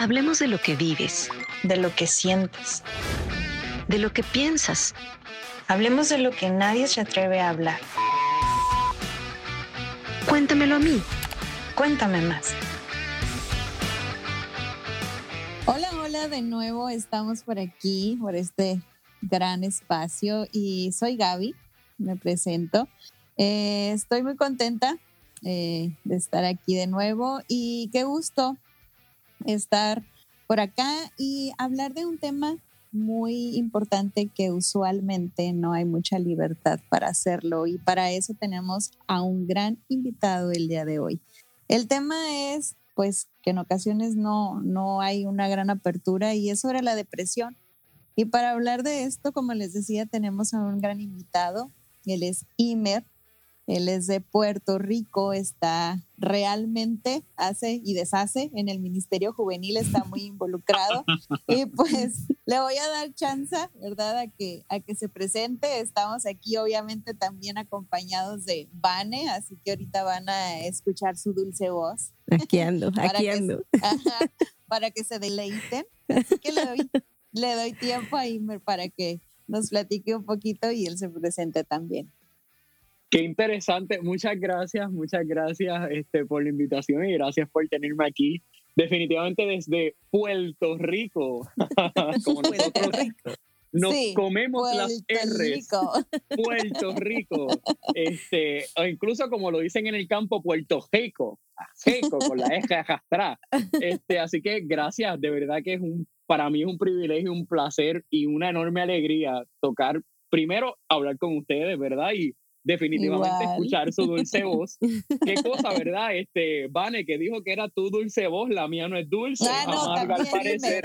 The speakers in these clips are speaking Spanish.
Hablemos de lo que vives, de lo que sientes, de lo que piensas. Hablemos de lo que nadie se atreve a hablar. Cuéntamelo a mí. Cuéntame más. Hola, hola, de nuevo estamos por aquí, por este gran espacio y soy Gaby, me presento. Eh, estoy muy contenta eh, de estar aquí de nuevo y qué gusto estar por acá y hablar de un tema muy importante que usualmente no hay mucha libertad para hacerlo y para eso tenemos a un gran invitado el día de hoy. El tema es pues que en ocasiones no, no hay una gran apertura y es sobre la depresión. Y para hablar de esto, como les decía, tenemos a un gran invitado, él es Imer, él es de Puerto Rico, está realmente hace y deshace en el Ministerio Juvenil, está muy involucrado. y pues le voy a dar chance, ¿verdad?, a que, a que se presente. Estamos aquí obviamente también acompañados de Vane, así que ahorita van a escuchar su dulce voz. Aquí ando, aquí ando. para que se deleiten. Así que le doy, le doy tiempo a Imer para que nos platique un poquito y él se presente también. Qué interesante. Muchas gracias, muchas gracias este, por la invitación y gracias por tenerme aquí. Definitivamente desde Puerto Rico. Como nosotros nos comemos las R's. Puerto Rico. Este, o incluso como lo dicen en el campo, Puerto Rico. Rico, con la eje atrás. Este, así que gracias, de verdad que es un, para mí es un privilegio, un placer y una enorme alegría tocar, primero, hablar con ustedes, ¿verdad? Y definitivamente escuchar su dulce voz. Qué cosa, ¿verdad? Este, Vane, que dijo que era tu dulce voz, la mía no es dulce, ah, al parecer.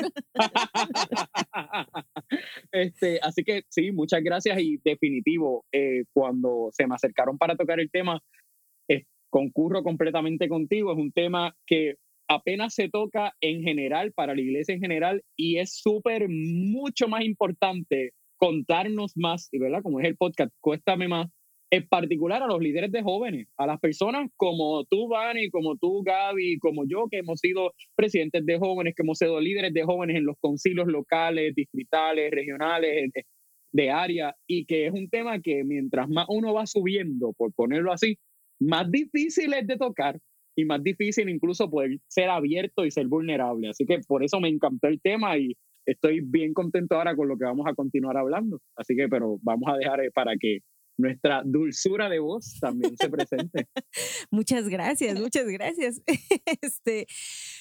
este, así que sí, muchas gracias y definitivo, eh, cuando se me acercaron para tocar el tema, eh, concurro completamente contigo, es un tema que apenas se toca en general, para la iglesia en general, y es súper, mucho más importante contarnos más, y verdad, como es el podcast, cuéstame más, en particular a los líderes de jóvenes, a las personas como tú, Vani, como tú, Gaby, como yo, que hemos sido presidentes de jóvenes, que hemos sido líderes de jóvenes en los concilios locales, distritales, regionales, de área, y que es un tema que mientras más uno va subiendo, por ponerlo así, más difícil es de tocar y más difícil incluso poder ser abierto y ser vulnerable. Así que por eso me encantó el tema y estoy bien contento ahora con lo que vamos a continuar hablando. Así que, pero vamos a dejar para que nuestra dulzura de voz también se presente. muchas gracias, muchas gracias. este,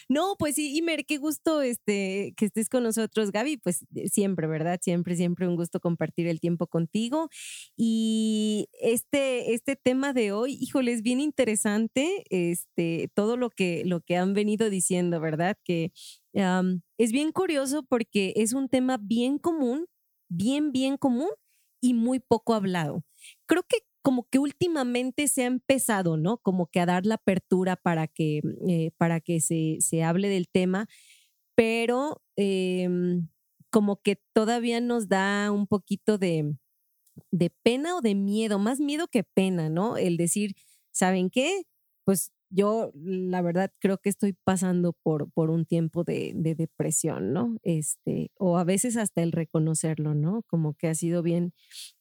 no, pues sí, Imer, qué gusto este, que estés con nosotros, Gaby. Pues eh, siempre, ¿verdad? Siempre, siempre un gusto compartir el tiempo contigo. Y este, este tema de hoy, híjole, es bien interesante, este, todo lo que, lo que han venido diciendo, ¿verdad? Que es bien curioso porque es un tema bien común, bien, bien común y muy poco hablado. Creo que como que últimamente se ha empezado, ¿no? Como que a dar la apertura para que, eh, para que se, se, hable del tema, pero em, como que todavía nos da un poquito de, de pena o de miedo, más miedo que pena, ¿no? El decir, ¿saben qué? Pues yo la verdad creo que estoy pasando por, por un tiempo de, de, depresión, ¿no? Este, o a veces hasta el reconocerlo, ¿no? Como que ha sido bien,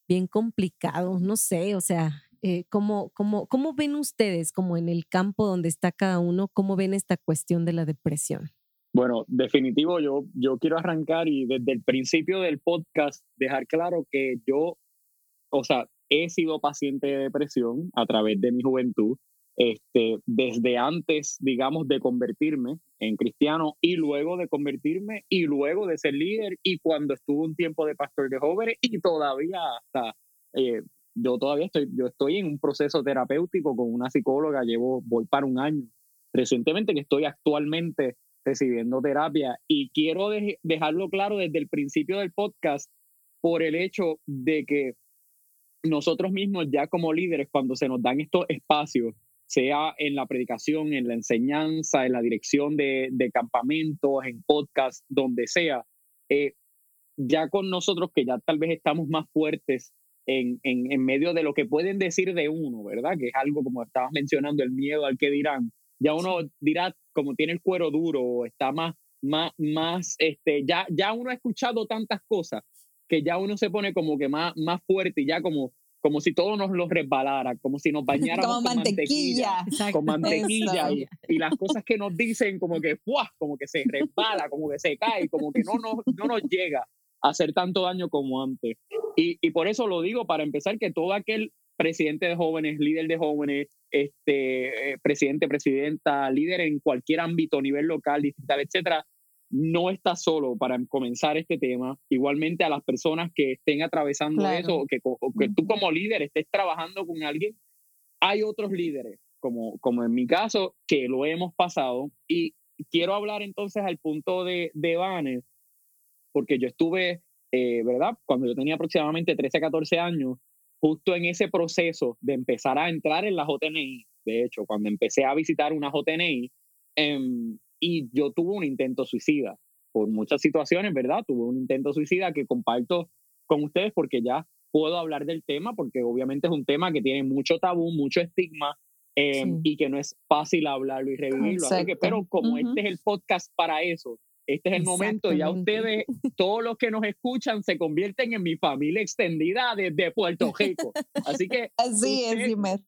bien complicado, no sé, o sea, eh, ¿cómo, cómo, ¿cómo ven ustedes, como en el campo donde está cada uno, cómo ven esta cuestión de la depresión? Bueno, definitivo, yo, yo quiero arrancar y desde el principio del podcast dejar claro que yo, o sea, he sido paciente de depresión a través de mi juventud este, desde antes, digamos, de convertirme en cristiano y luego de convertirme y luego de ser líder y cuando estuve un tiempo de pastor de jóvenes y todavía hasta, eh, yo todavía estoy, yo estoy en un proceso terapéutico con una psicóloga, llevo, voy para un año recientemente que estoy actualmente recibiendo terapia y quiero dejarlo claro desde el principio del podcast por el hecho de que nosotros mismos ya como líderes, cuando se nos dan estos espacios, sea en la predicación, en la enseñanza, en la dirección de, campamentos, en podcast, donde sea, eh, ya con nosotros que ya tal vez estamos más fuertes en, en, medio de lo que pueden decir de uno, ¿verdad? Que es algo como estabas mencionando, el miedo al que dirán. Ya uno dirá, como tiene el cuero duro, está más más, más, este, ya, ya uno ha escuchado tantas cosas que ya uno se pone como que más, más fuerte y ya como, como si todo nos lo resbalara, como si nos bañáramos con mantequilla, mantequilla. con mantequilla y, y las cosas que nos dicen como que ¡fua! como que se resbala, como que se cae, como que no nos, no nos llega a hacer tanto daño como antes. Y, y por eso lo digo, para empezar, que todo aquel presidente de jóvenes, líder de jóvenes, este, eh, presidente, presidenta, líder en cualquier ámbito, nivel local, distrital, etcétera, no está solo para comenzar este tema. Igualmente a las personas que estén atravesando Claro. eso, o que, o que tú como líder estés trabajando con alguien, hay otros líderes, como, como en mi caso, que lo hemos pasado. Y quiero hablar entonces al punto de, de Vane, porque yo estuve, eh, ¿verdad? Cuando yo tenía aproximadamente 13, 14 años, justo en ese proceso de empezar a entrar en la JNI, de hecho, cuando empecé a visitar una JNI, em, y yo tuve un intento suicida por muchas situaciones, ¿verdad? Tuve un intento suicida que comparto con ustedes porque ya puedo hablar del tema, porque obviamente es un tema que tiene mucho tabú, mucho estigma, em, Sí. y que no es fácil hablarlo y revivirlo. Así que, pero como Ujú. este es el podcast para eso, este es el momento, ya Exactamente. ustedes, todos los que nos escuchan, se convierten en mi familia extendida desde Puerto Rico. Así que Así es, Usted- Imer.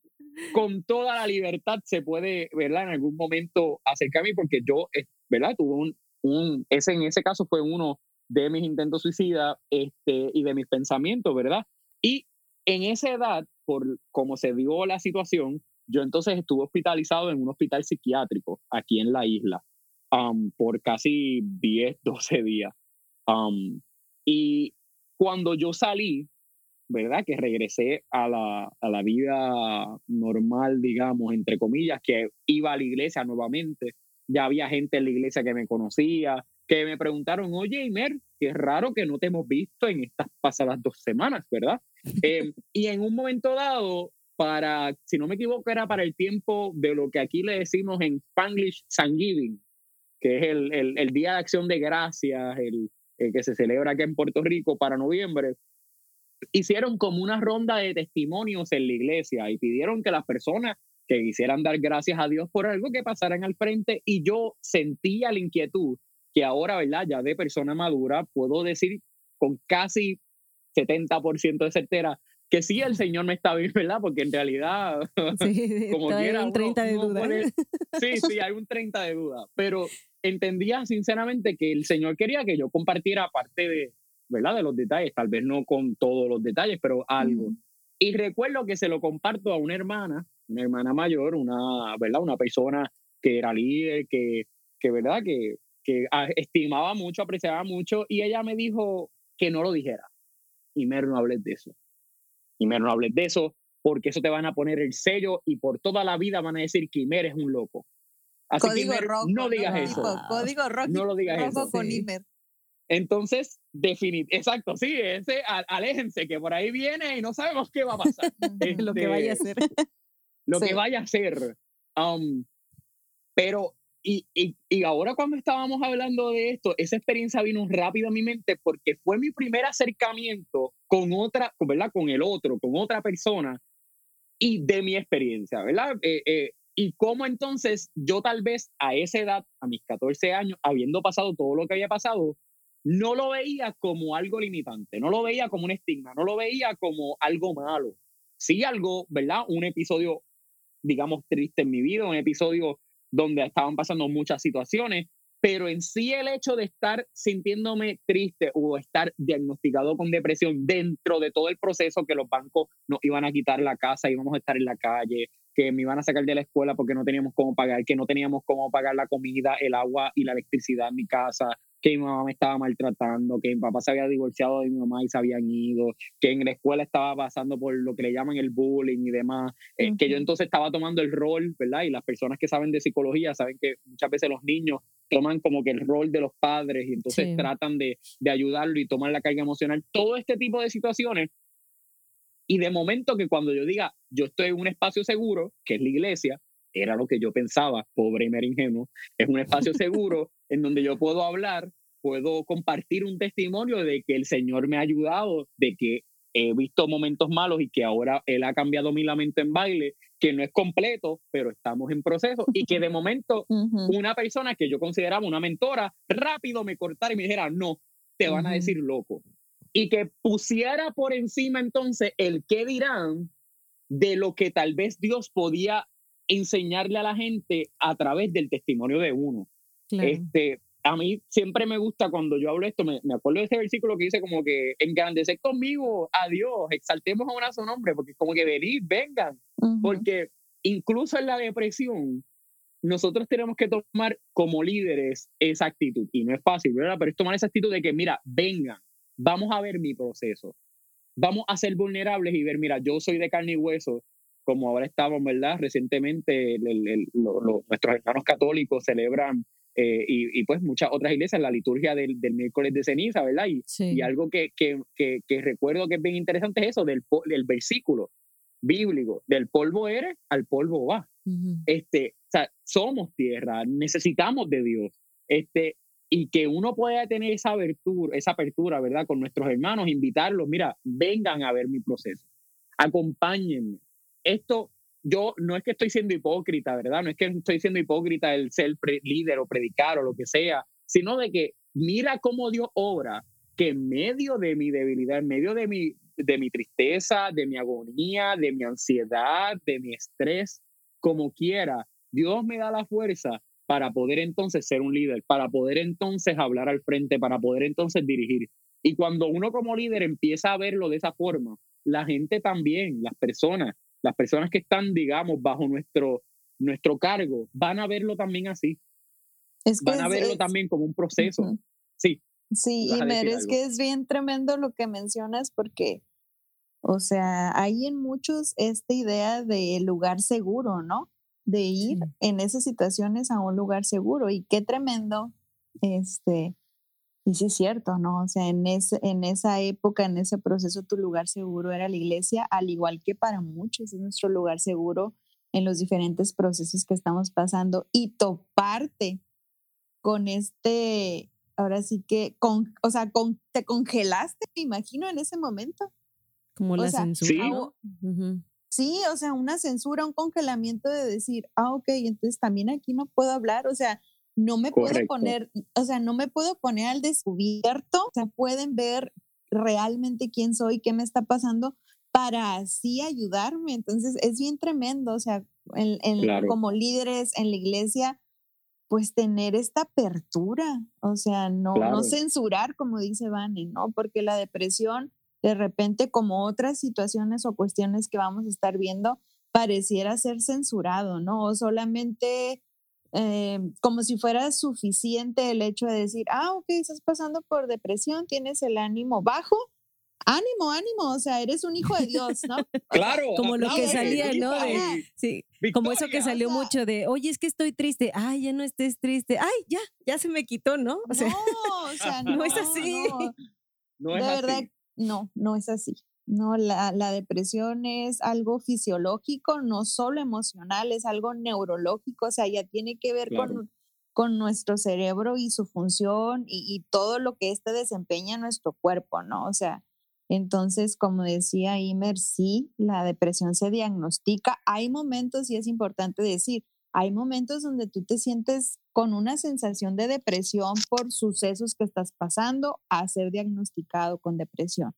Con toda la libertad se puede, ¿verdad? En algún momento acercarme porque yo, eh, ¿verdad? Tuve un, un ese en ese caso fue uno de mis intentos suicidas este, y de mis pensamientos, ¿verdad? Y en esa edad, por como se dio la situación, yo entonces estuve hospitalizado en un hospital psiquiátrico aquí en la isla por casi 10, 12 días. Y cuando yo salí, ¿verdad? Que regresé a la, a la vida normal, digamos, entre comillas, que iba a la iglesia nuevamente. Ya había gente en la iglesia que me conocía, que me preguntaron, oye, Imer, qué raro que no te hemos visto en estas pasadas dos semanas, ¿verdad? Eh, y en un momento dado, para, si no me equivoco, era para el tiempo de lo que aquí le decimos en Spanglish Thanksgiving, que es el, el, el Día de Acción de Gracias, el, el que se celebra aquí en Puerto Rico para noviembre hicieron como una ronda de testimonios en la iglesia y pidieron que las personas que quisieran dar gracias a Dios por algo que pasaran al frente y yo sentía la inquietud que ahora, ¿verdad? Ya de persona madura puedo decir con casi 70% de certeza que sí el Señor me está bien, ¿verdad? Porque en realidad Sí, como quiera, un uno- 30 de duda. pone- Sí, sí, hay un 30 de duda, pero entendía sinceramente que el Señor quería que yo compartiera parte de, ¿verdad? De los detalles, tal vez no con todos los detalles, pero algo. Ujú. Y recuerdo que se lo comparto a una hermana, una hermana mayor, una, ¿verdad? Una persona que era líder, que, que ¿verdad? Que, que estimaba mucho, apreciaba mucho, y ella me dijo que no lo dijera. Y Mer, no hables de eso. Y Mer, no hables de eso, porque eso te van a poner el sello y por toda la vida van a decir que Imer es un loco. Así que, Código Imer, rojo. no digas ¿no? eso. Código rojo. No lo digas rojo eso. con Sí. Imer. Entonces, definitivamente, exacto, sí, ese, aléjense, que por ahí viene y no sabemos qué va a pasar. Ujú. Lo que vaya a Este, ser. lo Sí. que vaya a ser. Um, pero, y, y, y ahora cuando estábamos hablando de esto, esa experiencia vino rápido a mi mente porque fue mi primer acercamiento con otra, ¿verdad? Con el otro, con otra persona y de mi experiencia, ¿verdad? Eh, eh, y cómo entonces yo tal vez a esa edad, a mis 14 años, habiendo pasado todo lo que había pasado, no lo veía como algo limitante, no lo veía como un estigma, no lo veía como algo malo. Sí algo, ¿verdad? Un episodio, digamos, triste en mi vida, un episodio donde estaban pasando muchas situaciones, pero en sí el hecho de estar sintiéndome triste o estar diagnosticado con depresión dentro de todo el proceso que los bancos nos iban a quitar la casa, íbamos a estar en la calle, que me iban a sacar de la escuela porque no teníamos cómo pagar, que no teníamos cómo pagar la comida, el agua y la electricidad en mi casa, que mi mamá me estaba maltratando, que mi papá se había divorciado de mi mamá y se habían ido, que en la escuela estaba pasando por lo que le llaman el bullying y demás, eh, que yo entonces estaba tomando el rol, ¿verdad? Y las personas que saben de psicología saben que muchas veces los niños toman como que el rol de los padres y entonces Sí. tratan de, de ayudarlo y toman la carga emocional, todo este tipo de situaciones. Y de momento que cuando yo diga, yo estoy en un espacio seguro, que es la iglesia, era lo que yo pensaba, pobre y ingenuo, es un espacio seguro en donde yo puedo hablar, puedo compartir un testimonio de que el Señor me ha ayudado, de que he visto momentos malos y que ahora él ha cambiado mi lamento en baile, que no es completo, pero estamos en proceso y que de momento una persona que yo consideraba una mentora rápido me cortara y me dijera, no, te van a decir loco. Y que pusiera por encima entonces el qué dirán de lo que tal vez Dios podía enseñarle a la gente a través del testimonio de uno. Este, a mí siempre me gusta cuando yo hablo esto, me, acuerdo de ese versículo que dice como que engrandecer conmigo a Dios, exaltemos ahora su nombre, porque como que venid, vengan, porque incluso en la depresión, nosotros tenemos que tomar como líderes esa actitud, y no es fácil, ¿verdad? Pero es tomar esa actitud de que, mira, vengan, vamos a ver mi proceso, vamos a ser vulnerables y ver, mira, yo soy de carne y hueso, como ahora estamos, ¿verdad? Recientemente nuestros hermanos católicos celebran eh, y, pues muchas otras iglesias, la liturgia del, del miércoles de ceniza, ¿verdad? Y, y algo que, que, que, recuerdo que es bien interesante es eso del, del versículo bíblico, del polvo eres, al polvo va. este, o sea, somos tierra, necesitamos de Dios. Este, y que uno pueda tener esa apertura, esa apertura, ¿verdad? Con nuestros hermanos, invitarlos, mira, vengan a ver mi proceso, acompáñenme. Esto yo no es que estoy siendo hipócrita, ¿verdad? No es que estoy siendo hipócrita el ser líder o predicar o lo que sea, sino de que mira cómo Dios obra, que en medio de mi debilidad, en medio de mi, de mi tristeza, de mi agonía, de mi ansiedad, de mi estrés, como quiera, Dios me da la fuerza para poder entonces ser un líder, para poder entonces hablar al frente, para poder entonces dirigir. Y cuando uno como líder empieza a verlo de esa forma, la gente también, las personas, las personas que están, digamos, bajo nuestro, nuestro cargo, van a verlo también así. Es van a verlo también como un proceso. Sí. Sí, y me es que es bien tremendo lo que mencionas porque, o sea, hay en muchos esta idea de lugar seguro, ¿no? De ir en esas situaciones a un lugar seguro. Y qué tremendo, este, y sí es cierto, ¿no? O sea, en, ese, en esa época, en ese proceso, tu lugar seguro era la iglesia, al igual que para muchos es nuestro lugar seguro en los diferentes procesos que estamos pasando y toparte con este, ahora sí que, con, o sea, con, te congelaste, me imagino, en ese momento. Como la censura. Sí. o sea, una censura, un congelamiento de decir, ah, ok, entonces también aquí no puedo hablar, o sea, no me puedo poner, o sea, no me puedo poner al descubierto, o sea, pueden ver realmente quién soy, qué me está pasando para así ayudarme. Entonces, es bien tremendo, o sea, como líderes en la iglesia, pues tener esta apertura, o sea, no, no censurar, como dice Vane, ¿no? Porque la depresión, de repente, como otras situaciones o cuestiones que vamos a estar viendo, pareciera ser censurado, ¿no? O solamente eh, como si fuera suficiente el hecho de decir, ah, ok, estás pasando por depresión, tienes el ánimo bajo, ánimo, ánimo, o sea, eres un hijo de Dios, ¿no? claro. Como lo que salía, ¿no? sí, como eso que salió mucho de, oye, es que estoy triste, ay, ya no estés triste, ay, ya, ya se me quitó, ¿no? O sea, no, o sea, no, es así. No, es de verdad, no, no es así. No, la, la, depresión es algo fisiológico, no solo emocional, es algo neurológico, o sea, ya tiene que ver con, con nuestro cerebro y su función y, y, todo lo que éste desempeña en nuestro cuerpo, ¿no? O sea, entonces, como decía Imer, sí, la depresión se diagnostica. Hay momentos, y es importante decir, hay momentos donde tú te sientes con una sensación de depresión por sucesos que estás pasando a ser diagnosticado con depresión.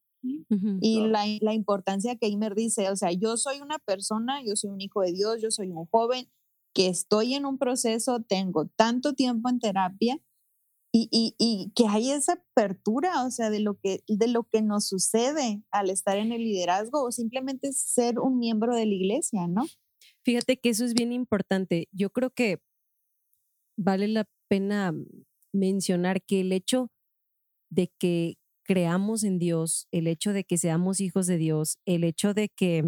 Y la, la, importancia que Imer dice, o sea, yo soy una persona, yo soy un hijo de Dios, yo soy un joven que estoy en un proceso, tengo tanto tiempo en terapia y, y, y, que hay esa apertura, o sea, de lo, que, de lo que nos sucede al estar en el liderazgo o simplemente ser un miembro de la iglesia, ¿no? Fíjate que eso es bien importante. Yo creo que vale la pena mencionar que el hecho de que creamos en Dios, el hecho de que seamos hijos de Dios, el hecho de que,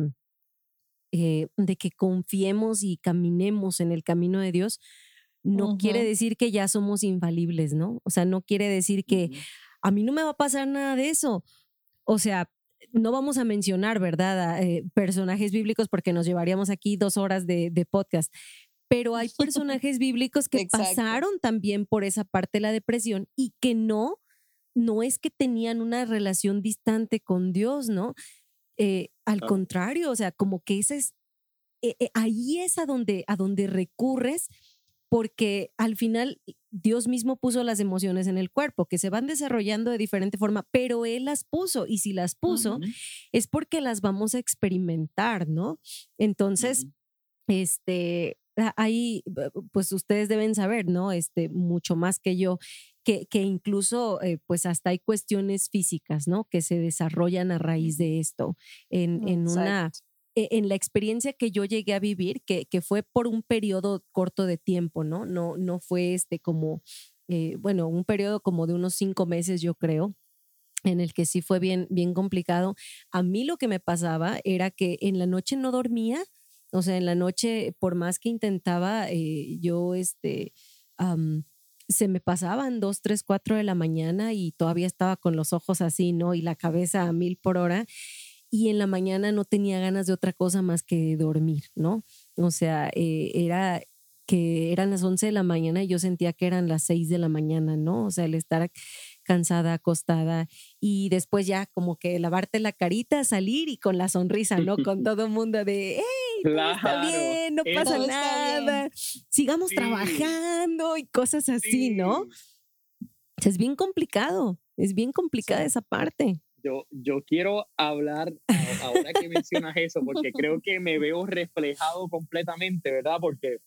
eh, de que confiemos y caminemos en el camino de Dios, no quiere decir que ya somos infalibles, ¿no? O sea, no quiere decir que a mí no me va a pasar nada de eso. O sea, no vamos a mencionar, ¿verdad?, eh, personajes bíblicos porque nos llevaríamos aquí dos horas de, podcast, pero hay personajes bíblicos que pasaron también por esa parte de la depresión y que no no es que tenían una relación distante con Dios, ¿no? eh, al contrario, o sea, como que ese es, eh, eh, ahí es a donde, a donde recurres porque al final Dios mismo puso las emociones en el cuerpo, que se van desarrollando de diferente forma, pero Él las puso y si las puso es porque las vamos a experimentar, ¿no? Entonces, este, ahí, b- pues ustedes deben saber, ¿no? Este, mucho más que yo, que, que incluso, eh, pues hasta hay cuestiones físicas, ¿no? Que se desarrollan a raíz de esto, en, en una, e- en la experiencia que yo llegué a vivir, que, que fue por un periodo corto de tiempo, ¿no? No, no fue este como, eh, bueno, un periodo como de unos cinco meses, yo creo, en el que sí fue bien, bien complicado. A mí lo que me pasaba era que en la noche no dormía, o sea, en la noche, por más que intentaba, eh, yo, este, am, se me pasaban dos, tres, cuatro de la mañana y todavía estaba con los ojos así, ¿no? Y la cabeza a mil por hora. Y en la mañana no tenía ganas de otra cosa más que dormir, ¿no? O sea, eh, era que eran las 11 de la mañana y yo sentía que eran las 6 de la mañana, ¿no? O sea, el estar cansada, acostada y después ya como que lavarte la carita, salir y con la sonrisa, ¿no? Con todo el mundo de, hey, todo está Claro, bien, no pasa nada, sigamos Sí. trabajando y cosas así, ¿no? Es bien complicado, es bien complicada Sí. esa parte. Yo, yo quiero hablar ahora que mencionas eso, porque creo que me veo reflejado completamente, ¿verdad? Porque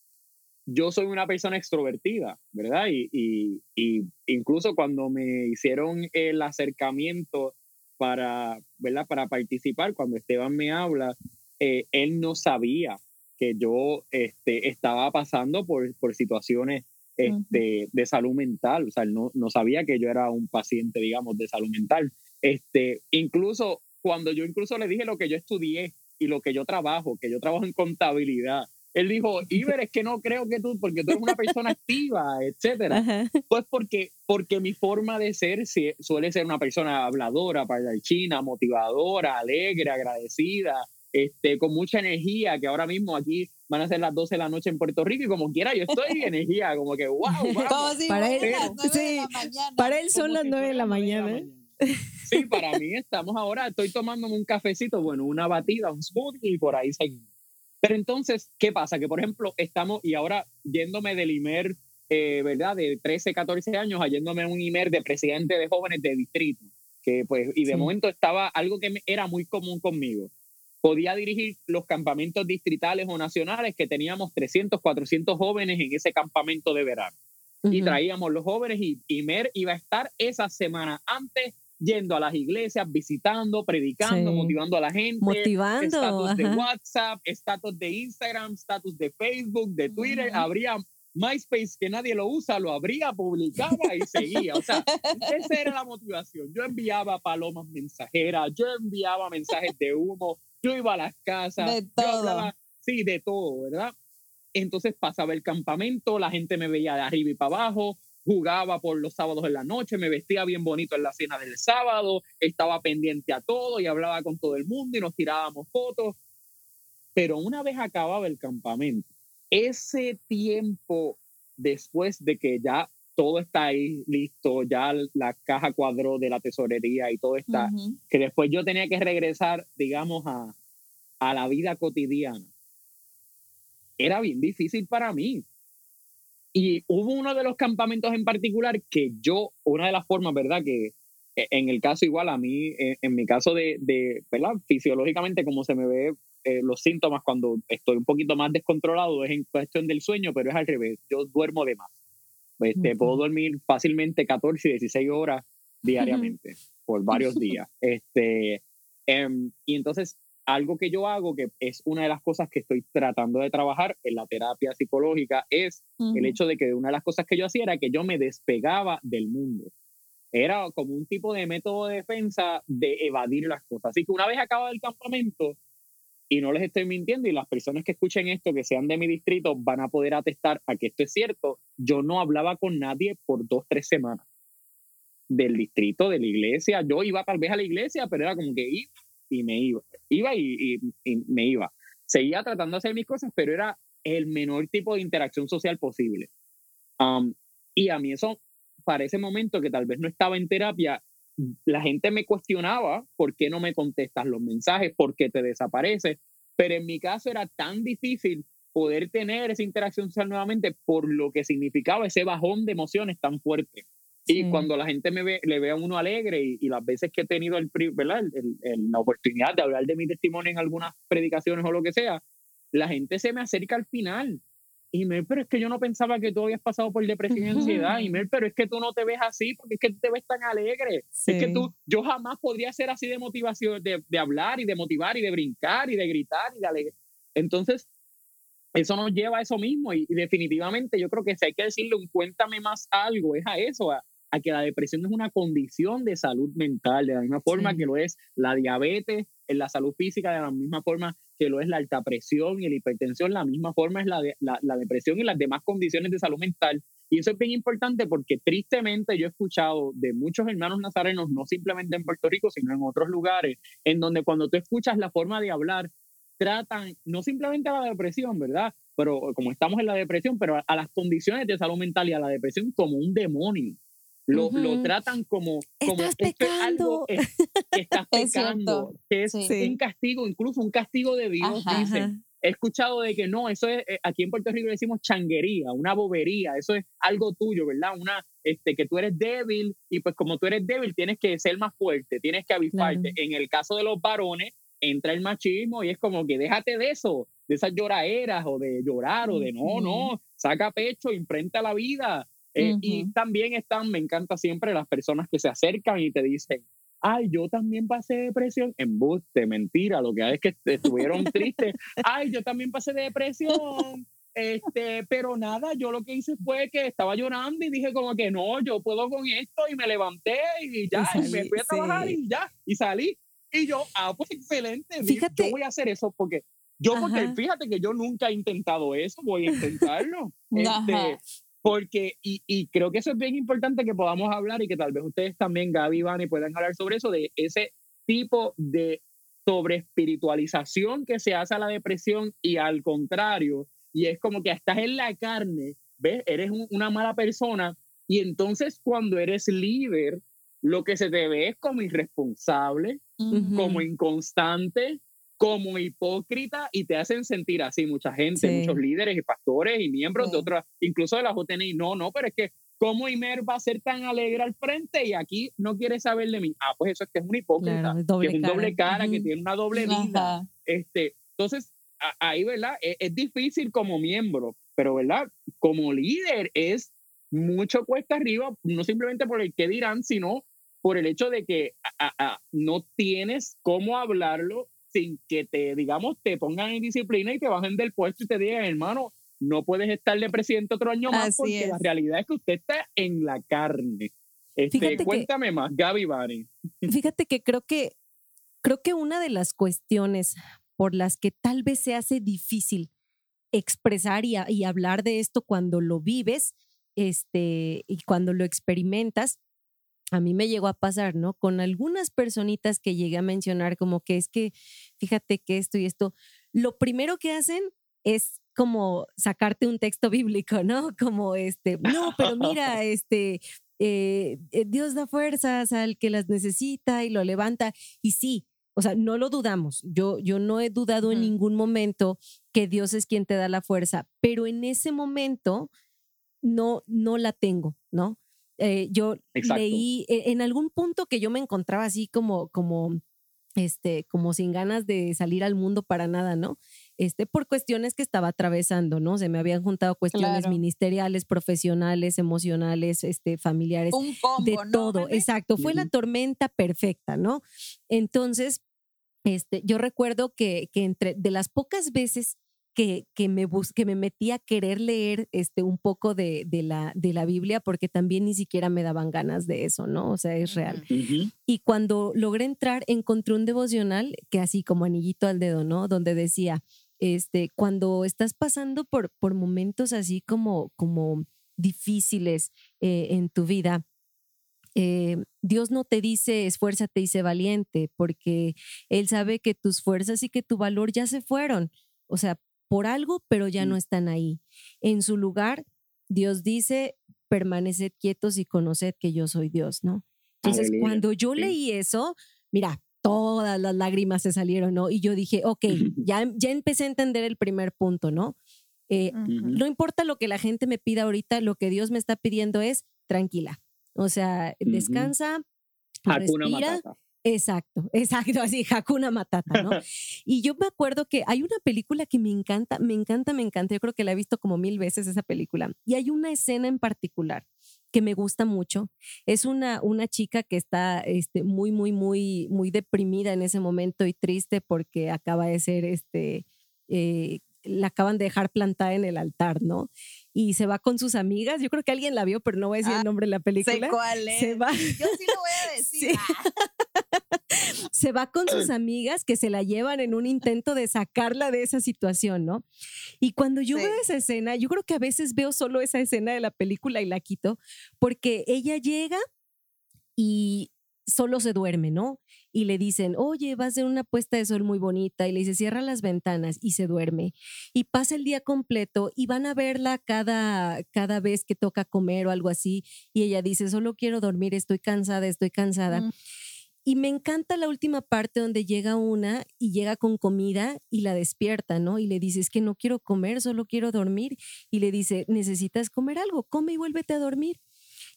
yo soy una persona extrovertida, ¿verdad? Y, y, y incluso cuando me hicieron el acercamiento para, ¿verdad? Para participar, cuando Esteban me habla, eh, él no sabía que yo este, estaba pasando por, por situaciones este, de salud mental, o sea, él no, no sabía que yo era un paciente, digamos, de salud mental. Este, incluso cuando yo incluso le dije lo que yo estudié y lo que yo trabajo, que yo trabajo en contabilidad, él dijo, Iber, es que no creo que tú, porque tú eres una persona activa, etcétera. Ajá. Pues porque, porque mi forma de ser sí- suele ser una persona habladora, china, motivadora, alegre, agradecida, este, con mucha energía, que ahora mismo aquí van a ser las 12 de la noche en Puerto Rico y como quiera yo estoy en energía, como que wow, vamos. si Para él, de sí. Para él son como las si 9 de la fueran nueve de la mañana. mañana. Sí, para mí estamos ahora, estoy tomándome un cafecito, bueno, una batida, un smoothie y por ahí seguimos. Pero entonces, ¿qué pasa? Que por ejemplo, estamos, y ahora yéndome del IMER, eh, ¿verdad? De 13, 14 años, yéndome a un IMER de presidente de jóvenes de distrito, que pues, y de Sí. momento estaba algo que era muy común conmigo. Podía dirigir los campamentos distritales o nacionales que teníamos 300, 400 jóvenes en ese campamento de verano y traíamos los jóvenes y, y Mer iba a estar esa semana antes yendo a las iglesias, visitando, predicando, Sí. motivando a la gente. Motivando. Estatus de. WhatsApp, estatus de Instagram, estatus de Facebook, de Twitter. Habría MySpace que nadie lo usa, lo abría, publicaba y seguía. O sea, esa era la motivación. Yo enviaba palomas mensajeras, yo enviaba mensajes de humo, yo iba a las casas. De yo todo. hablaba- sí, de todo, ¿verdad? Entonces pasaba el campamento, la gente me veía de arriba y para abajo, jugaba por los sábados en la noche, me vestía bien bonito en la cena del sábado, estaba pendiente a todo y hablaba con todo el mundo y nos tirábamos fotos. Pero una vez acababa el campamento, ese tiempo después de que ya todo está ahí listo, ya la caja cuadró de la tesorería y todo está, Ujú. que después yo tenía que regresar, digamos, a, a la vida cotidiana. Era bien difícil para mí. Y hubo uno de los campamentos en particular que yo, una de las formas, ¿verdad? Que eh, en el caso igual a mí, eh, en mi caso de, de ¿verdad? Fisiológicamente, como se me ve eh, los síntomas cuando estoy un poquito más descontrolado, es en cuestión del sueño, pero es al revés. Yo duermo de más. Este, Ujú. Puedo dormir fácilmente 14 y 16 horas diariamente por varios días. Este, em, y entonces, algo que yo hago, que es una de las cosas que estoy tratando de trabajar en la terapia psicológica, es el hecho de que una de las cosas que yo hacía era que yo me despegaba del mundo. Era como un tipo de método de defensa de evadir las cosas. Así que una vez acabado el campamento, y no les estoy mintiendo, y las personas que escuchen esto, que sean de mi distrito, van a poder atestar a que esto es cierto, yo no hablaba con nadie por dos, tres semanas del distrito, de la iglesia. Yo iba tal vez a la iglesia, pero era como que iba y me iba. Iba y, me iba. Seguía tratando de hacer mis cosas, pero era el menor tipo de interacción social posible. Y a mí eso, para ese momento que tal vez no estaba en terapia, la gente me cuestionaba por qué no me contestas los mensajes, por qué te desapareces, pero en mi caso era tan difícil poder tener esa interacción social nuevamente por lo que significaba ese bajón de emociones tan fuerte. Y cuando la gente me ve, le ve a uno alegre y, las veces que he tenido el, ¿verdad? la oportunidad de hablar de mi testimonio en algunas predicaciones o lo que sea, la gente se me acerca al final. Y me, pero es que yo no pensaba que tú habías pasado por depresión y ansiedad. Y me, pero es que tú no te ves así porque es que tú te ves tan alegre. Es que tú, yo jamás podría ser así de motivación, de, de hablar y de motivar y de brincar y de gritar y de alegre. Entonces, eso nos lleva a eso mismo y, definitivamente yo creo que si hay que decirle un cuéntame más algo, es a eso, a, que la depresión es una condición de salud mental, de la misma forma que lo es la diabetes, en la salud física, de la misma forma que lo es la alta presión y la hipertensión, la misma forma es la, la, la depresión y las demás condiciones de salud mental. Y eso es bien importante porque tristemente yo he escuchado de muchos hermanos nazarenos, no simplemente en Puerto Rico, sino en otros lugares, en donde cuando tú escuchas la forma de hablar, tratan no simplemente a la depresión, ¿verdad? Pero como estamos en la depresión, pero a, las condiciones de salud mental y a la depresión como un demonio. Lo, lo tratan como, como estás pecando. Es que estás pecando, que es un castigo, incluso un castigo de Dios, dicen. He escuchado de que no, eso es, eh, aquí en Puerto Rico le decimos changuería, una bobería, eso es algo tuyo, ¿verdad? Una, este, que tú eres débil y pues como tú eres débil tienes que ser más fuerte, tienes que avisparte. En el caso de los varones, entra el machismo y es como que déjate de eso, de esas lloraderas o de llorar o de no, no, saca pecho, imprenta la vida. Eh, y también están, me encanta siempre las personas que se acercan y te dicen, ay, yo también pasé depresión. Embuste, mentira, lo que hay es que estuvieron tristes. Ay, yo también pasé depresión. Este, pero nada, yo lo que hice fue que estaba llorando y dije como que no, yo puedo con esto y me levanté y ya, y, me fui a trabajar y ya, y salí. Y yo, ah, pues excelente. Fíjate. Yo voy a hacer eso porque yo, porque fíjate que yo nunca he intentado eso, voy a intentarlo. este, porque, y, y, creo que eso es bien importante que podamos hablar y que tal vez ustedes también, Gaby y Vani, puedan hablar sobre eso, de ese tipo de sobre espiritualización que se hace a la depresión y al contrario, y es como que estás en la carne, ¿ves? Eres una mala persona y entonces cuando eres líder, lo que se te ve es como irresponsable, como inconstante, como hipócrita y te hacen sentir así mucha gente, muchos líderes y pastores y miembros de otras, incluso de la JNI. No, no, pero es que ¿cómo Imer va a ser tan alegre al frente y aquí no quiere saber de mí? Ah, pues eso es que es un hipócrita, que es un doble cara, que tiene una doble vida. Este, entonces, ahí, ¿verdad? Es, es, difícil como miembro, pero, ¿verdad? Como líder es mucho cuesta arriba, no simplemente por el que dirán, sino por el hecho de que no tienes cómo hablarlo sin que te, digamos, te pongan en disciplina y te bajen del puesto y te digan, hermano, no puedes estar de presidente otro año más porque la realidad es que usted está en la carne. Este, cuéntame más, Gaby Bari. Fíjate que creo que creo que una de las cuestiones por las que tal vez se hace difícil expresar y, y hablar de esto cuando lo vives este, y cuando lo experimentas a mí me llegó a pasar, ¿no? Con algunas personitas que llegué a mencionar como que es que, fíjate que esto y esto, lo primero que hacen es como sacarte un texto bíblico, ¿no? Como este, no, pero mira, este, eh, eh, Dios da fuerzas al que las necesita y lo levanta. Y sí, o sea, no lo dudamos. Yo, yo no he dudado en ningún momento que Dios es quien te da la fuerza, pero en ese momento no, no la tengo, ¿no? Eh, yo leí e, en algún punto que yo me encontraba así como, como, este, como sin ganas de salir al mundo para nada, ¿no? Este, por cuestiones que estaba atravesando, ¿no? Se me habían juntado cuestiones ministeriales, profesionales, emocionales, este, familiares, de todo. Exacto, fue la tormenta perfecta, ¿no? Entonces, este, yo recuerdo que, que entre de las pocas veces que, que, me, que me metí a querer leer este, un poco de, de, la, de la Biblia porque también ni siquiera me daban ganas de eso, ¿no? O sea, es real. Y cuando logré entrar, encontré un devocional que así como anillito al dedo, ¿no? Donde decía, este, cuando estás pasando por, por momentos así como, como difíciles eh, en tu vida, eh, Dios no te dice esfuérzate y sé valiente, porque Él sabe que tus fuerzas y que tu valor ya se fueron. O sea, por algo, pero ya no están ahí. En su lugar, Dios dice, permaneced quietos y conoced que yo soy Dios, ¿no? Entonces, Aleluya, cuando yo sí. leí eso, mira, todas las lágrimas se salieron, ¿no? Y yo dije, ok, ya, ya empecé a entender el primer punto, ¿no? Eh, no importa lo que la gente me pida ahorita, lo que Dios me está pidiendo es tranquila. O sea, descansa, Hakuna respira. Exacto, exacto, así, Hakuna Matata, ¿no? Y yo me acuerdo que hay una película que me encanta, me encanta, me encanta. Yo creo que la he visto como mil veces esa película. Y hay una escena en particular que me gusta mucho. Es una, una chica que está este, muy, muy, muy, muy deprimida en ese momento y triste porque acaba de ser, este, eh, la acaban de dejar plantada en el altar, ¿no? Y se va con sus amigas. Yo creo que alguien la vio, pero no voy a decir Ah, el nombre de la Sé película. cuál es. Se va. Yo sí lo voy a decir. Sí. Ah, se va con sus amigas que se la llevan en un intento de sacarla de esa situación, ¿no? Y cuando yo Sí. veo esa escena, yo creo que a veces veo solo esa escena de la película y la quito, porque ella llega y solo se duerme, ¿no? Y le dicen, oye, va a ser una puesta de sol muy bonita. Y le dice, cierra las ventanas y se duerme. Y pasa el día completo y van a verla cada, cada vez que toca comer o algo así. Y ella dice, solo quiero dormir, estoy cansada, estoy cansada. Mm. Y me encanta la última parte donde llega una y llega con comida y la despierta, ¿no? Y le dice, es que no quiero comer, solo quiero dormir. Y le dice, necesitas comer algo, come y vuélvete a dormir.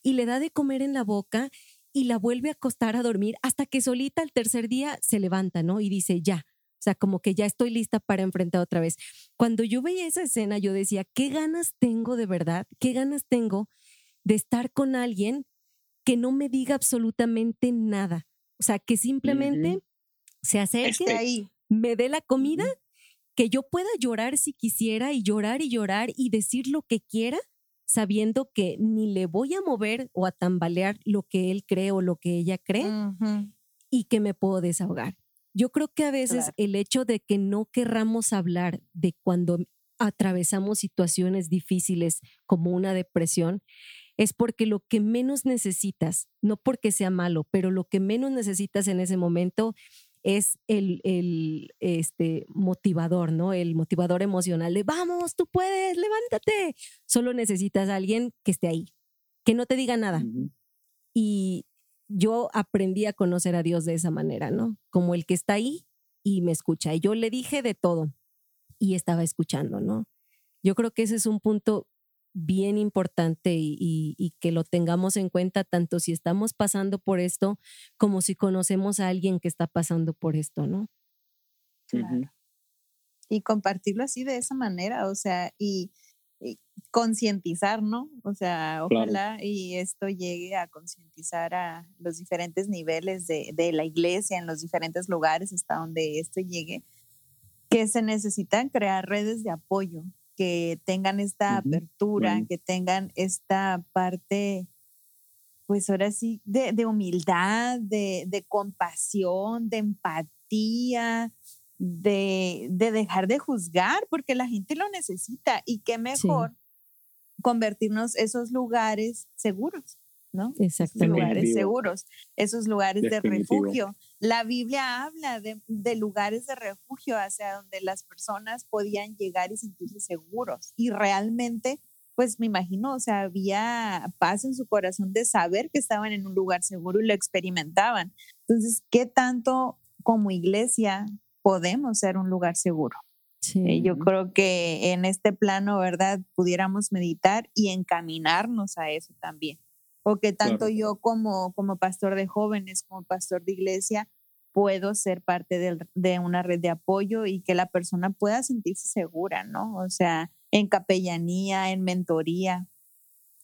Y le da de comer en la boca y la vuelve a acostar a dormir hasta que solita al tercer día se levanta, ¿no? Y dice, ya. O sea, como que ya estoy lista para enfrentar otra vez. Cuando yo veía esa escena, yo decía, qué ganas tengo de verdad, qué ganas tengo de estar con alguien que no me diga absolutamente nada. O sea, que simplemente se acerque, Esté ahí. me dé la comida, que yo pueda llorar si quisiera y llorar y llorar y decir lo que quiera, sabiendo que ni le voy a mover o a tambalear lo que él cree o lo que ella cree y que me puedo desahogar. Yo creo que a veces Claro. el hecho de que no querramos hablar de cuando atravesamos situaciones difíciles como una depresión es porque lo que menos necesitas, no porque sea malo, pero lo que menos necesitas en ese momento es el, el este, motivador, ¿no? El motivador emocional de vamos, tú puedes, levántate. Solo necesitas a alguien que esté ahí, que no te diga nada. Y yo aprendí a conocer a Dios de esa manera, ¿no? Como el que está ahí y me escucha. Y yo le dije de todo y estaba escuchando, ¿no? Yo creo que ese es un punto bien importante y, y- y que lo tengamos en cuenta tanto si estamos pasando por esto como si conocemos a alguien que está pasando por esto, ¿no? Claro. Y compartirlo así de esa manera, o sea, y, y concientizar, ¿no? O sea, Claro. ojalá y esto llegue a concientizar a los diferentes niveles de, de la iglesia, en los diferentes lugares hasta donde esto llegue, que se necesitan crear redes de apoyo, que tengan esta apertura, que tengan esta parte, pues ahora sí, de, de humildad, de, de compasión, de empatía, de, de dejar de juzgar, porque la gente lo necesita y qué mejor convertirnos esos lugares seguros, ¿no? Esos Exactamente. lugares Definitivo. seguros, esos lugares de refugio. La Biblia habla de, de lugares de refugio hacia donde las personas podían llegar y sentirse seguros. Y realmente, pues me imagino, o sea, había paz en su corazón de saber que estaban en un lugar seguro y lo experimentaban. Entonces, ¿qué tanto como iglesia podemos ser un lugar seguro? Eh, yo Ujú. creo que en este plano, ¿verdad? Pudiéramos meditar y encaminarnos a eso también. Porque tanto Claro. yo como, como pastor de jóvenes, como pastor de iglesia, puedo ser parte de una red de apoyo y que la persona pueda sentirse segura, ¿no? O sea, en capellanía, en mentoría.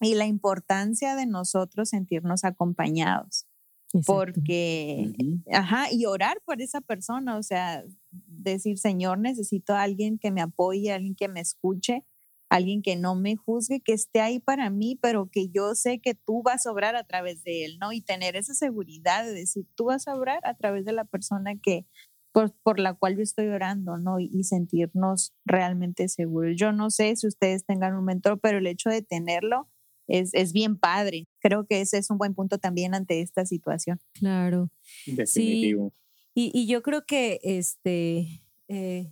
Y la importancia de nosotros sentirnos acompañados Exacto. porque, ajá, y orar por esa persona, o sea, decir, Señor, necesito a alguien que me apoye, alguien que me escuche, alguien que no me juzgue, que esté ahí para mí, pero que yo sé que tú vas a obrar a través de él, ¿no? Y tener esa seguridad de decir, tú vas a obrar a través de la persona que por, por la cual yo estoy orando, ¿no? Y, y sentirnos realmente seguros. Yo no sé si ustedes tengan un mentor, pero el hecho de tenerlo es, es bien padre. Creo que ese es un buen punto también ante esta situación. Claro. Definitivo. Y, y yo creo que este eh,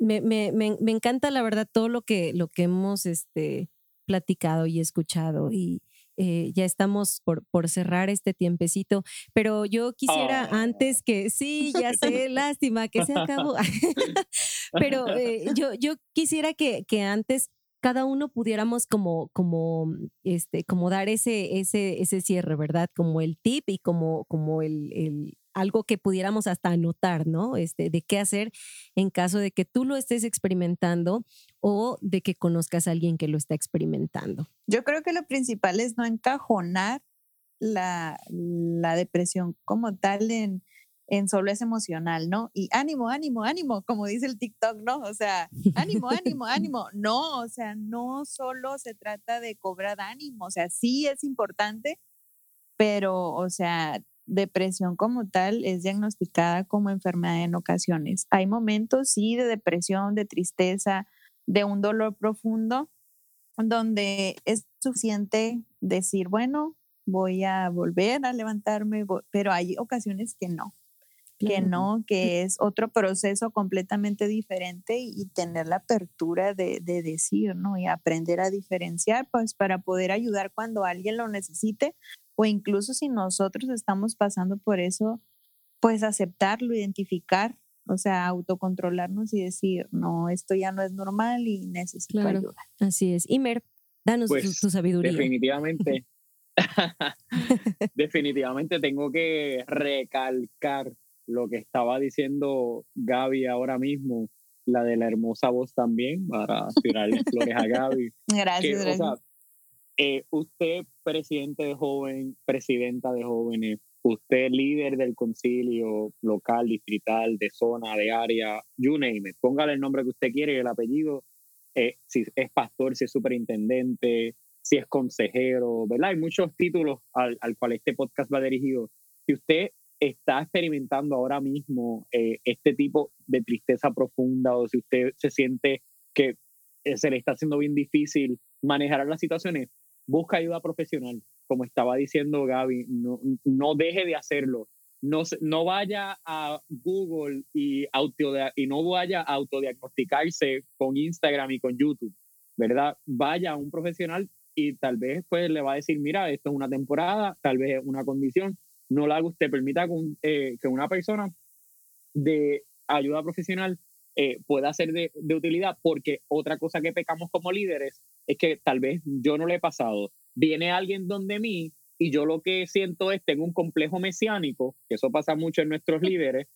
me, me- me- me encanta la verdad todo lo que, lo que hemos este, platicado y escuchado. Y, eh, ya estamos por, por cerrar este tiempecito, pero yo quisiera Oh. antes que, sí, ya sé, lástima que se acabó, pero eh, yo, yo quisiera que, que antes cada uno pudiéramos como, como, este, como dar ese, ese, ese cierre, ¿verdad? Como el tip y como, como el, el algo que pudiéramos hasta anotar, ¿no? Este, de qué hacer en caso de que tú lo estés experimentando o de que conozcas a alguien que lo está experimentando. Yo creo que lo principal es no encajonar la, la depresión como tal en, en solo es emocional, ¿no? Y ánimo, ánimo, ánimo, como dice el TikTok, ¿no? O sea, ánimo, ánimo, ánimo. No, o sea, no solo se trata de cobrar ánimo, o sea, sí es importante, pero, o sea, depresión como tal es diagnosticada como enfermedad en ocasiones. Hay momentos, sí, de depresión, de tristeza, de un dolor profundo, donde es suficiente decir, bueno, voy a volver a levantarme, pero hay ocasiones que no, que no, que es otro proceso completamente diferente y tener la apertura de, de, decir, ¿no? Y aprender a diferenciar, pues para poder ayudar cuando alguien lo necesite o incluso si nosotros estamos pasando por eso, pues aceptarlo, identificar, o sea, autocontrolarnos y decir, no, esto ya no es normal y necesito claro, ayuda. Así es. Imer, danos Pues, tu, tu sabiduría. Definitivamente. definitivamente tengo que recalcar lo que estaba diciendo Gaby ahora mismo, la de la hermosa voz también, para tirarle flores a Gaby. Gracias, Que, o gracias. sea, eh, usted, presidente de joven, presidenta de jóvenes, usted líder del concilio local, distrital, de zona, de área, you name it, póngale el nombre que usted quiere y el apellido, eh, si es pastor, si es superintendente, si es consejero, ¿verdad? Hay muchos títulos al, al cual este podcast va dirigido. Si usted está experimentando ahora mismo eh, este tipo de tristeza profunda o si usted se siente que se le está haciendo bien difícil manejar las situaciones, busca ayuda profesional. Como estaba diciendo Gaby, no, no deje de hacerlo. No, no vaya a Google y, y no vaya a autodiagnosticarse con Instagram y con YouTube, ¿verdad? Vaya a un profesional y tal vez pues le va a decir, mira, esto es una temporada, tal vez es una condición, no la haga usted, permita que, eh, una persona de ayuda profesional eh, pueda ser de utilidad, porque otra cosa que pecamos como líderes es que tal vez yo no le he pasado. Viene alguien donde mí y yo lo que siento es, tengo un complejo mesiánico, que eso pasa mucho en nuestros líderes,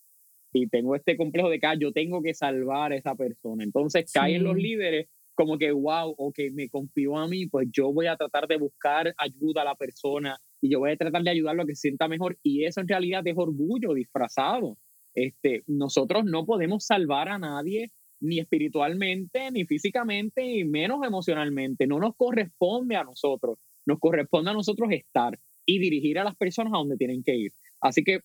y tengo este complejo de que ah, yo tengo que salvar a esa persona. Entonces caen los Sí. líderes como que, wow, ok, me confió a mí, pues yo voy a tratar de buscar ayuda a la persona y yo voy a tratar de ayudarlo a que se sienta mejor. Y eso en realidad es orgullo disfrazado. Este, nosotros no podemos salvar a nadie ni espiritualmente, ni físicamente, y menos emocionalmente. No nos corresponde a nosotros. Nos corresponde a nosotros estar y dirigir a las personas a donde tienen que ir. Así que,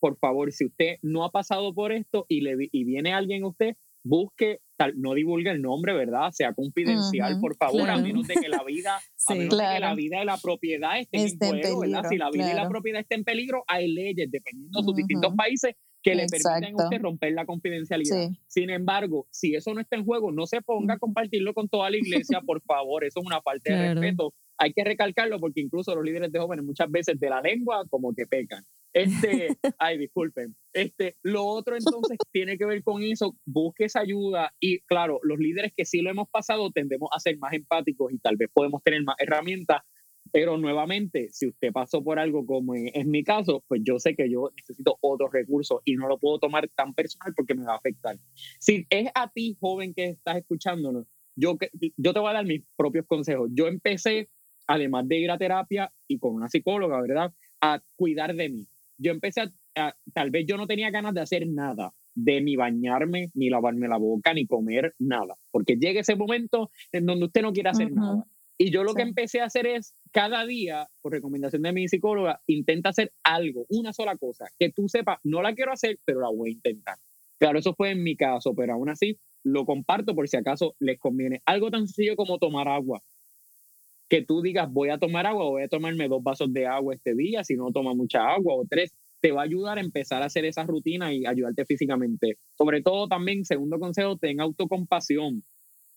por favor, si usted no ha pasado por esto y, le, y viene alguien a usted, busque, tal, no divulgue el nombre, ¿verdad? Sea confidencial, Ujú, por favor, a claro. menos de que la vida, a Sí. menos de que la Claro. vida y la propiedad estén Esté en juego, ¿verdad? Si la vida y la claro. propiedad estén en peligro, hay leyes, dependiendo de sus distintos Ujú. países, que le permiten a Exacto. usted romper la confidencialidad. Sí. Sin embargo, si eso no está en juego, no se ponga a compartirlo con toda la iglesia, por favor, eso es una falta de Claro. respeto. Hay que recalcarlo porque incluso los líderes de jóvenes muchas veces de la lengua como que pecan. Este, ay, disculpen. Este, lo otro entonces tiene que ver con eso, busque esa ayuda y claro, los líderes que sí lo hemos pasado tendemos a ser más empáticos y tal vez podemos tener más herramientas, pero nuevamente, si usted pasó por algo como en mi caso, pues yo sé que yo necesito otros recursos y no lo puedo tomar tan personal porque me va a afectar. Si es a ti, joven, que estás escuchándonos, yo, que- yo te voy a dar mis propios consejos. Yo empecé, además de ir a terapia y con una psicóloga, ¿verdad? A cuidar de mí. Yo empecé a, a- tal vez yo no tenía ganas de hacer nada, de ni bañarme, ni lavarme la boca, ni comer nada, porque llega ese momento en donde usted no quiere hacer nada. Y yo lo que empecé a hacer es, cada día, por recomendación de mi psicóloga, intenta hacer algo, una sola cosa, que tú sepas, no la quiero hacer, pero la voy a intentar. Claro, eso fue en mi caso, pero aún así lo comparto por si acaso les conviene. Algo tan sencillo como tomar agua. Que tú digas, voy a tomar agua, voy a tomarme dos vasos de agua este día, si no toma mucha agua o tres, te va a ayudar a empezar a hacer esa rutina y ayudarte físicamente. Sobre todo también, segundo consejo, ten autocompasión.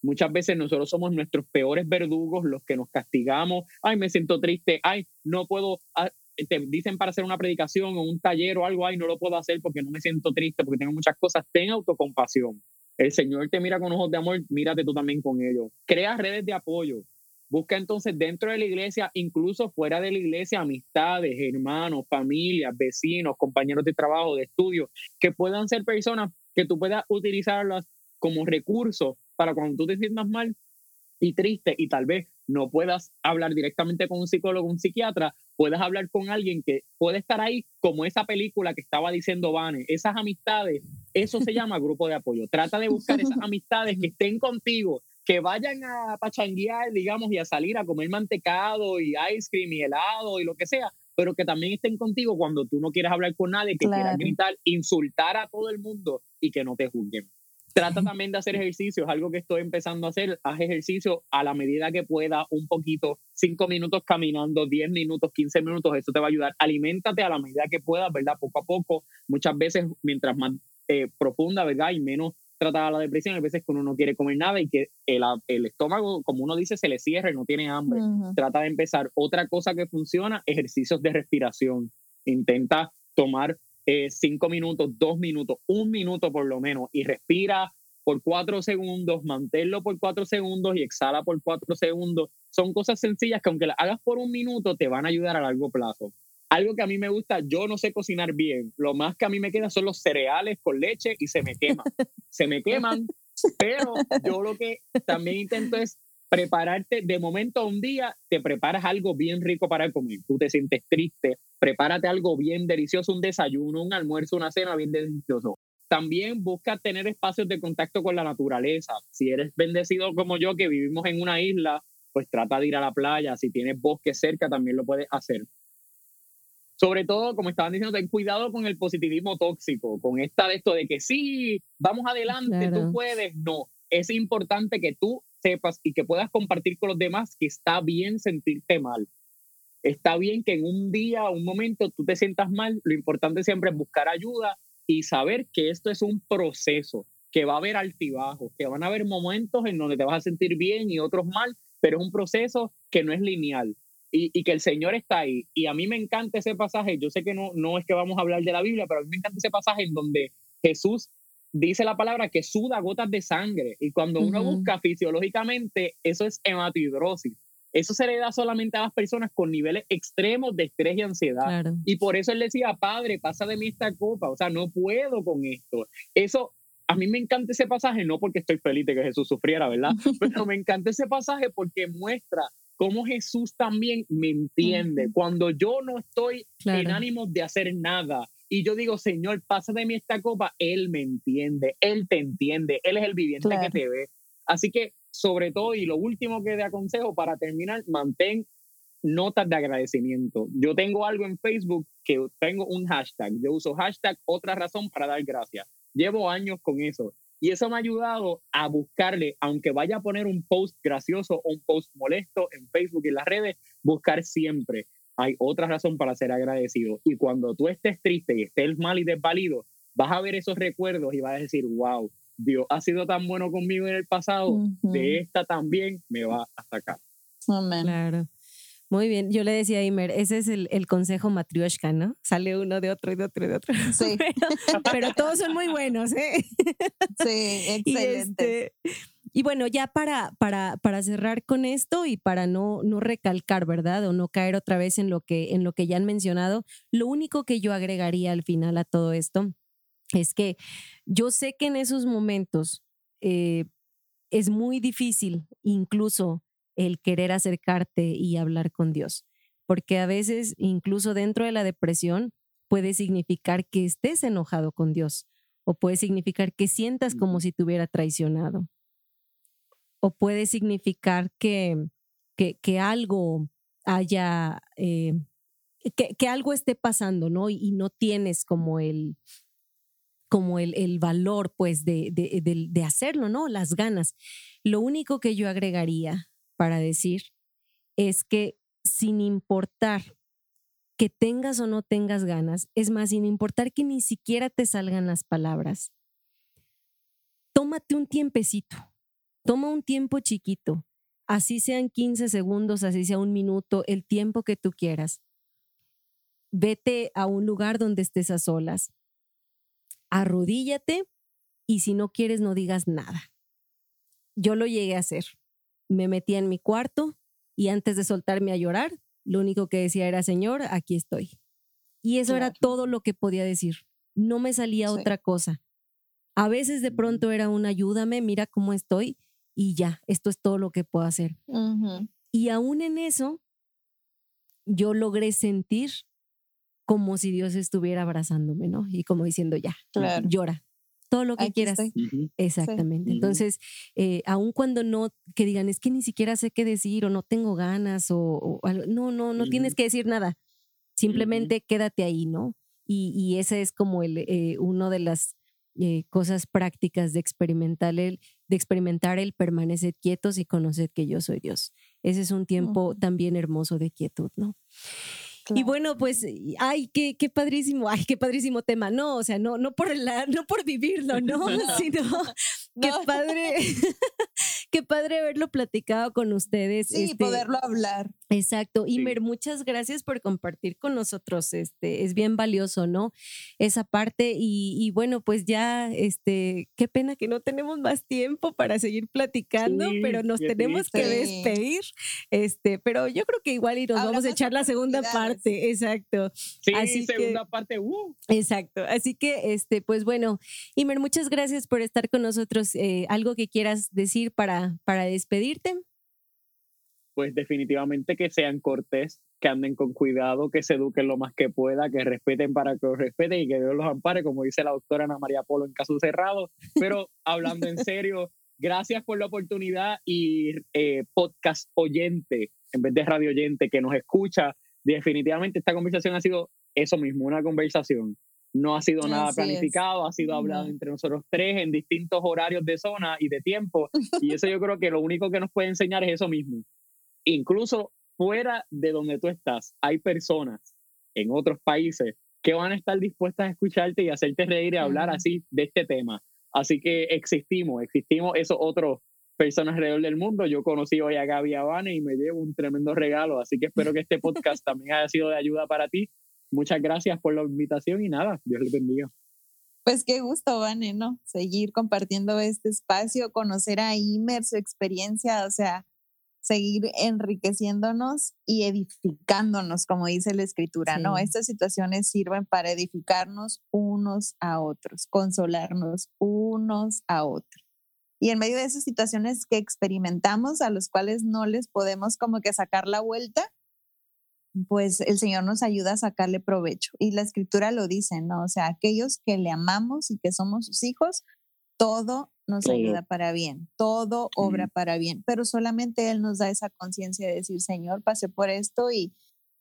Muchas veces nosotros somos nuestros peores verdugos, los que nos castigamos. Ay, me siento triste. Ay, no puedo. Ah, te dicen para hacer una predicación o un taller o algo. Ay, no lo puedo hacer porque no me siento triste, porque tengo muchas cosas. Ten autocompasión. El Señor te mira con ojos de amor, mírate tú también con ellos. Crea redes de apoyo. Busca entonces dentro de la iglesia, incluso fuera de la iglesia, amistades, hermanos, familias, vecinos, compañeros de trabajo, de estudio, que puedan ser personas que tú puedas utilizarlas como recurso para cuando tú te sientas mal y triste y tal vez no puedas hablar directamente con un psicólogo, un psiquiatra, puedas hablar con alguien que puede estar ahí como esa película que estaba diciendo Vane, esas amistades, eso se llama grupo de apoyo. Trata de buscar esas amistades que estén contigo, que vayan a pachanguear, digamos, y a salir a comer mantecado y ice cream y helado y lo que sea, pero que también estén contigo cuando tú no quieras hablar con nadie, que quieras gritar, insultar a todo el mundo y que no te juzguen. Trata también de hacer ejercicio, es algo que estoy empezando a hacer. Haz ejercicio a la medida que pueda, un poquito, cinco minutos caminando, diez minutos, quince minutos, eso te va a ayudar. Aliméntate a la medida que puedas, ¿verdad? Poco a poco. Muchas veces, mientras más eh, profunda, ¿verdad? Y menos tratada la depresión, hay veces que uno no quiere comer nada y que el, el estómago, como uno dice, se le cierra y no tiene hambre. Trata de empezar. Otra cosa que funciona, ejercicios de respiración. Intenta tomar eh, cinco minutos, dos minutos, un minuto por lo menos y respira por cuatro segundos, manténlo por cuatro segundos y exhala por cuatro segundos. Son cosas sencillas que aunque las hagas por un minuto te van a ayudar a largo plazo. Algo que a mí me gusta, yo no sé cocinar bien. Lo más que a mí me queda son los cereales con leche y se me queman. se me queman, pero yo lo que también intento es prepararte de momento a un día, te preparas algo bien rico para comer. Tú te sientes triste, prepárate algo bien delicioso, un desayuno, un almuerzo, una cena bien delicioso. También busca tener espacios de contacto con la naturaleza. Si eres bendecido como yo, que vivimos en una isla, pues trata de ir a la playa. Si tienes bosque cerca, también lo puedes hacer sobre todo, como estaban diciendo, ten cuidado con el positivismo tóxico, con esta de esto de que sí, vamos adelante, tú puedes. No, es importante que tú sepas y que puedas compartir con los demás que está bien sentirte mal. Está bien que en un día, un momento, tú te sientas mal. Lo importante siempre es buscar ayuda y saber que esto es un proceso, que va a haber altibajos, que van a haber momentos en donde te vas a sentir bien y otros mal, pero es un proceso que no es lineal y, que el Señor está ahí. Y a mí me encanta ese pasaje, yo sé que no, no es que vamos a hablar de la Biblia, pero a mí me encanta ese pasaje en donde Jesús dice la palabra que suda gotas de sangre. Y cuando uno busca fisiológicamente, eso es hematidrosis. Eso se le da solamente a las personas con niveles extremos de estrés y ansiedad. Y por eso él decía, Padre, pasa de mí esta copa. O sea, no puedo con esto. Eso, a mí me encanta ese pasaje, no porque estoy feliz de que Jesús sufriera, ¿verdad? Pero me encanta ese pasaje porque muestra cómo Jesús también me entiende. Cuando yo no estoy en ánimo de hacer nada y yo digo, Señor, pasa de mí esta copa, Él me entiende, Él te entiende, Él es el viviente que te ve. Así que, sobre todo, y lo último que te aconsejo para terminar, mantén notas de agradecimiento. Yo tengo algo en Facebook que tengo un hashtag. Yo uso hashtag otra razón para dar gracias. Llevo años con eso. Y eso me ha ayudado a buscarle, aunque vaya a poner un post gracioso o un post molesto en Facebook y en las redes, buscar siempre. Hay otra razón para ser agradecido. Y cuando tú estés triste y estés mal y desvalido, vas a ver esos recuerdos y vas a decir, wow, Dios ha sido tan bueno conmigo en el pasado, de esta también me va a sacar. Amén. Claro. Muy bien, yo le decía a Imer, ese es el, consejo matrioshka, ¿no? Sale uno de otro y de otro y de otro. Sí. Pero, todos son muy buenos, ¿eh? Sí, excelente. Y, este, y bueno, ya para, para, para cerrar con esto y para no, no recalcar, ¿verdad? O no caer otra vez en lo, que, en lo que ya han mencionado, lo único que yo agregaría al final a todo esto es que yo sé que en esos momentos eh, es muy difícil incluso el querer acercarte y hablar con Dios, porque a veces incluso dentro de la depresión puede significar que estés enojado con Dios o puede significar que sientas como si te hubiera traicionado o puede significar que, que, algo haya, eh, que, algo esté pasando, ¿no? Y, no tienes como el como el, el valor, pues, de, de, de, hacerlo, ¿no? Las ganas. Lo único que yo agregaría para decir es que sin importar que tengas o no tengas ganas, es más, sin importar que ni siquiera te salgan las palabras, tómate un tiempecito, toma un tiempo chiquito, así sean 15 segundos, así sea un minuto, el tiempo que tú quieras. Vete a un lugar donde estés a solas. Arrodíllate y si no quieres no digas nada. Yo lo llegué a hacer. Me metí en mi cuarto y antes de soltarme a llorar, lo único que decía era, Señor, aquí estoy. Y eso era todo lo que podía decir. No me salía otra cosa. A veces de pronto era un ayúdame, mira cómo estoy y ya, esto es todo lo que puedo hacer. Y aún en eso, yo logré sentir como si Dios estuviera abrazándome, ¿no? Y como diciendo, ya, llora, todo lo que quieras. Exactamente. Entonces, eh, aun cuando no, que digan, es que ni siquiera sé qué decir o no tengo ganas o, no, no, no tienes que decir nada. Simplemente quédate ahí, ¿no? Y, y ese es como el, eh, uno de las eh, cosas prácticas de experimentar el, de experimentar el permanecer quietos y conocer que yo soy Dios. Ese es un tiempo también hermoso de quietud, ¿no? Y bueno, pues, ay, qué, qué padrísimo, ay, qué padrísimo tema. No, o sea, no, no por la, no por vivirlo, ¿no? Sino qué padre, qué padre haberlo platicado con ustedes. Sí, este, poderlo hablar. Exacto. Imer, muchas gracias por compartir con nosotros. Este, es bien valioso, ¿no? Esa parte. Y, bueno, pues ya, este, qué pena que no tenemos más tiempo para seguir platicando, pero nos tenemos que despedir. Este, pero yo creo que igual y nos vamos a echar la segunda parte. Exacto. Sí, Así segunda parte. Uh. Exacto. Así que, este, pues bueno, Imer, muchas gracias por estar con nosotros. Eh, ¿Algo que quieras decir para, para despedirte? Pues definitivamente que sean cortés, que anden con cuidado, que se eduquen lo más que pueda, que respeten para que los respeten y que Dios los ampare, como dice la doctora Ana María Polo en caso cerrado. Pero hablando en serio, gracias por la oportunidad y eh, podcast oyente, en vez de radio oyente, que nos escucha. Definitivamente esta conversación ha sido eso mismo, una conversación no ha sido nada planificado, ha sido hablado entre nosotros tres en distintos horarios de zona y de tiempo. Y eso yo creo que lo único que nos puede enseñar es eso mismo. Incluso fuera de donde tú estás, hay personas en otros países que van a estar dispuestas a escucharte y hacerte reír y hablar así de este tema. Así que existimos, existimos esos otros personas alrededor del mundo. Yo conocí hoy a Gaby Abane y me llevo un tremendo regalo, así que espero que este podcast también haya sido de ayuda para ti muchas gracias por la invitación y nada, Dios les bendiga. Pues qué gusto, Vane, ¿no? Seguir compartiendo este espacio, conocer a Imer, su experiencia, o sea, seguir enriqueciéndonos y edificándonos, como dice la escritura, ¿no? Estas situaciones sirven para edificarnos unos a otros, consolarnos unos a otros. Y en medio de esas situaciones que experimentamos, a los cuales no les podemos como que sacar la vuelta, pues el Señor nos ayuda a sacarle provecho. Y la escritura lo dice, ¿no? O sea, aquellos que le amamos y que somos sus hijos, todo nos ayuda para bien, todo obra para bien, pero solamente Él nos da esa conciencia de decir, Señor, pasé por esto y,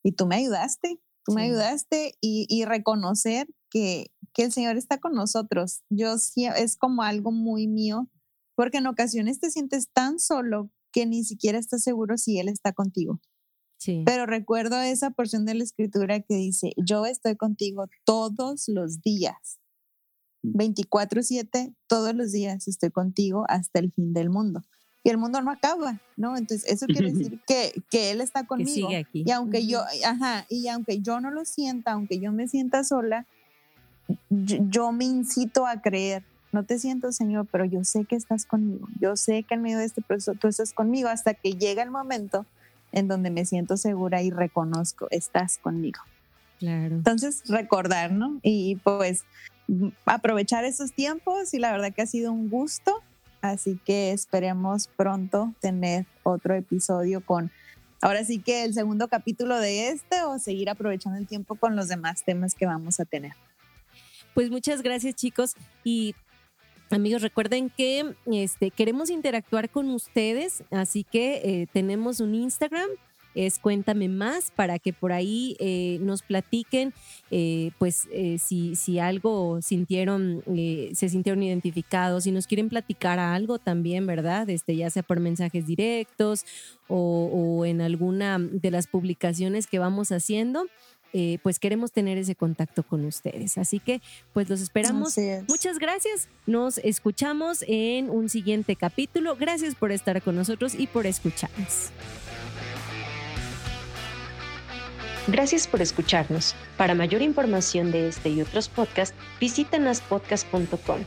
y tú me ayudaste, tú me ayudaste y, y reconocer que, que, el Señor está con nosotros. Yo sí, es como algo muy mío, porque en ocasiones te sientes tan solo que ni siquiera estás seguro si Él está contigo. Pero recuerdo esa porción de la escritura que dice, yo estoy contigo todos los días. 24/7, mm. todos los días estoy contigo hasta el fin del mundo. Y el mundo no acaba, ¿no? Entonces, eso quiere decir que, que Él está conmigo. Y aunque yo, ajá, y aunque yo no lo sienta, aunque yo me sienta sola, yo, me incito a creer. No te siento, Señor, pero yo sé que estás conmigo. Yo sé que en medio de este proceso tú estás conmigo hasta que llega el momento en donde me siento segura y reconozco, estás conmigo. Claro. Entonces, recordar, ¿no? Y pues aprovechar esos tiempos y la verdad que ha sido un gusto. Así que esperemos pronto tener otro episodio con, ahora sí que el segundo capítulo de este o seguir aprovechando el tiempo con los demás temas que vamos a tener. Pues muchas gracias chicos y Amigos, recuerden que este, queremos interactuar con ustedes, así que eh, tenemos un Instagram, es Cuéntame Más para que por ahí eh, nos platiquen eh, pues eh, si, si, algo sintieron, se sintieron identificados, si nos quieren platicar algo también, ¿verdad? Este, ya sea por mensajes directos o, en alguna de las publicaciones que vamos haciendo. Pues queremos tener ese contacto con ustedes. Así que pues los esperamos. Muchas gracias. Nos escuchamos en un siguiente capítulo. Gracias por estar con nosotros y por escucharnos. Gracias por escucharnos. Para mayor información de este y otros podcasts, visítanos podcast.com.